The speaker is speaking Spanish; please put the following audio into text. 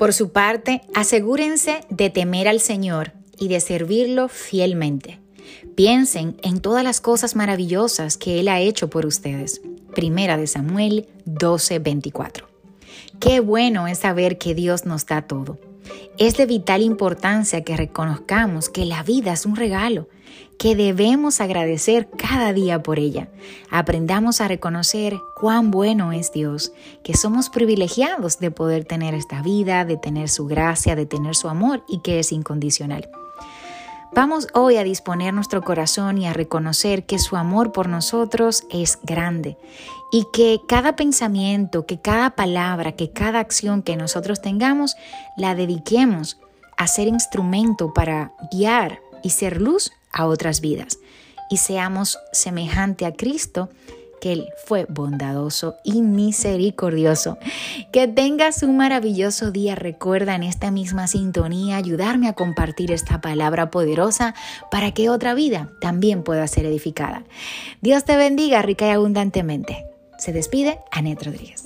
Por su parte, asegúrense de temer al Señor y de servirlo fielmente. Piensen en todas las cosas maravillosas que Él ha hecho por ustedes. Primera de Samuel 12:24. Qué bueno es saber que Dios nos da todo. Es de vital importancia que reconozcamos que la vida es un regalo, que debemos agradecer cada día por ella. Aprendamos a reconocer cuán bueno es Dios, que somos privilegiados de poder tener esta vida, de tener su gracia, de tener su amor y que es incondicional. Vamos hoy a disponer nuestro corazón y a reconocer que su amor por nosotros es grande y que cada pensamiento, que cada palabra, que cada acción que nosotros tengamos, la dediquemos a ser instrumento para guiar y ser luz a otras vidas. Y seamos semejante a Cristo Él fue bondadoso y misericordioso. Que tengas un maravilloso día. Recuerda en esta misma sintonía ayudarme a compartir esta palabra poderosa para que otra vida también pueda ser edificada. Dios te bendiga rica y abundantemente. Se despide Anet Rodríguez.